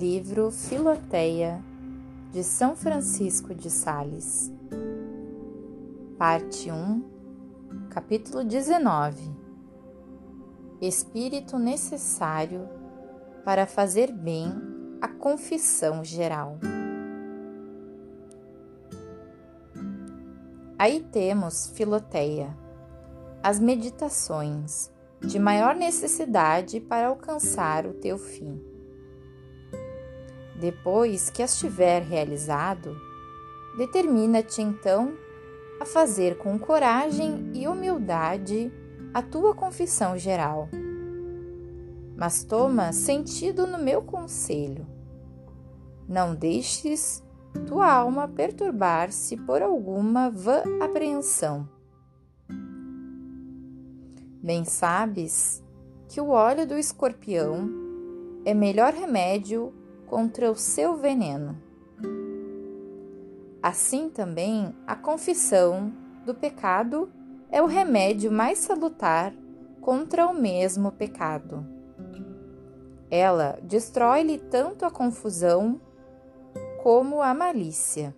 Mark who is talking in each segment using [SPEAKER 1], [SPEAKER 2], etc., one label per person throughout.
[SPEAKER 1] Livro Filoteia de São Francisco de Sales, Parte 1, Capítulo 19 Espírito necessário para fazer bem a confissão geral. Aí temos Filoteia, as meditações de maior necessidade para alcançar o teu fim. Depois que as tiver realizado, determina-te então a fazer com coragem e humildade a tua confissão geral. Mas toma sentido no meu conselho. Não deixes tua alma perturbar-se por alguma vã apreensão. Bem sabes que o óleo do escorpião é melhor remédio contra o seu veneno. Assim também, a confissão do pecado é o remédio mais salutar contra o mesmo pecado. Ela destrói-lhe tanto a confusão como a malícia.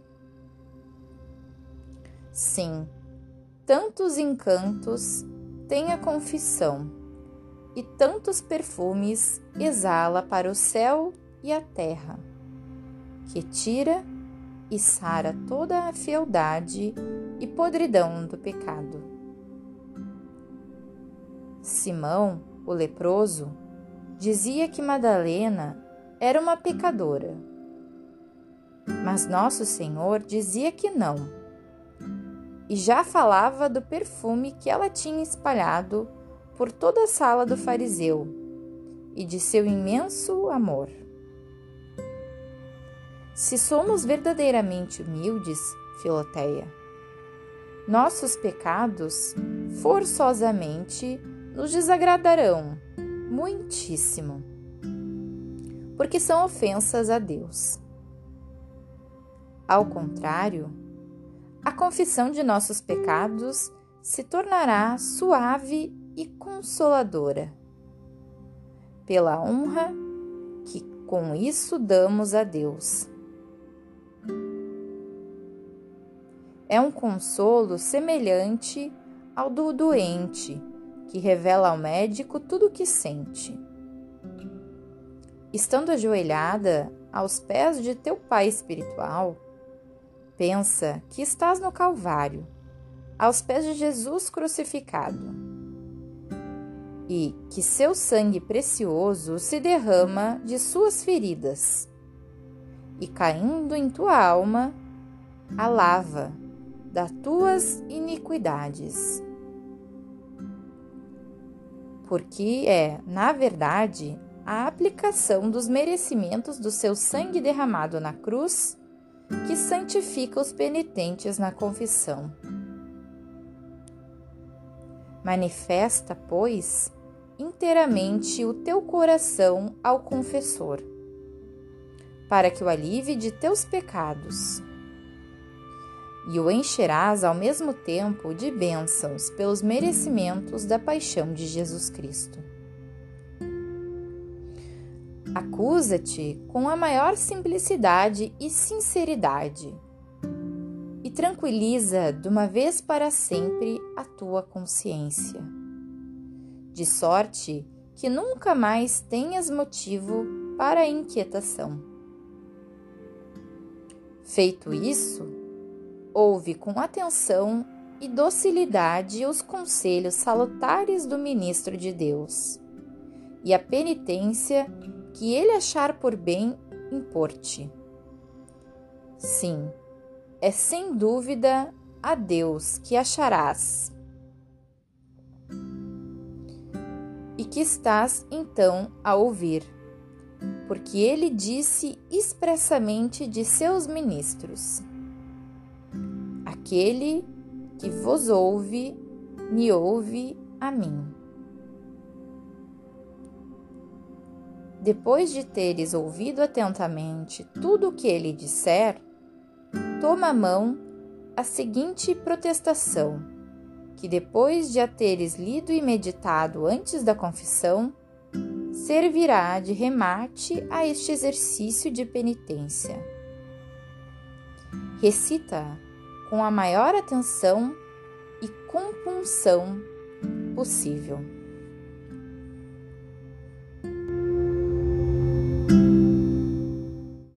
[SPEAKER 1] Sim, tantos encantos tem a confissão, e tantos perfumes exala para o céu e a terra, que tira e sara toda a fealdade e podridão do pecado. Simão, o leproso, dizia que Madalena era uma pecadora. Mas Nosso Senhor dizia que não. E já falava do perfume que ela tinha espalhado por toda a sala do fariseu e de seu imenso amor. Se somos verdadeiramente humildes, Filoteia, nossos pecados forçosamente nos desagradarão muitíssimo, porque são ofensas a Deus. Ao contrário, a confissão de nossos pecados se tornará suave e consoladora, pela honra que com isso damos a Deus. É um consolo semelhante ao do doente, que revela ao médico tudo o que sente. Estando ajoelhada aos pés de teu Pai espiritual, pensa que estás no Calvário, aos pés de Jesus crucificado, e que seu sangue precioso se derrama de suas feridas, e caindo em tua alma, a lava das tuas iniquidades. Porque é, na verdade, a aplicação dos merecimentos do seu sangue derramado na cruz que santifica os penitentes na confissão. Manifesta, pois, inteiramente o teu coração ao confessor, para que o alivie de teus pecados e o encherás ao mesmo tempo de bênçãos pelos merecimentos da paixão de Jesus Cristo. Acusa-te com a maior simplicidade e sinceridade e tranquiliza de uma vez para sempre a tua consciência, de sorte que nunca mais tenhas motivo para inquietação. Feito isso, Ouve com atenção e docilidade os conselhos salutares do ministro de Deus e a penitência que ele achar por bem importe. Sim, é sem dúvida a Deus que acharás. E que estás então a ouvir, porque ele disse expressamente de seus ministros: Aquele que vos ouve, me ouve a mim. Depois de teres ouvido atentamente tudo o que ele disser, toma a mão a seguinte protestação, que depois de a teres lido e meditado antes da confissão, servirá de remate a este exercício de penitência. Recita com a maior atenção e compunção possível.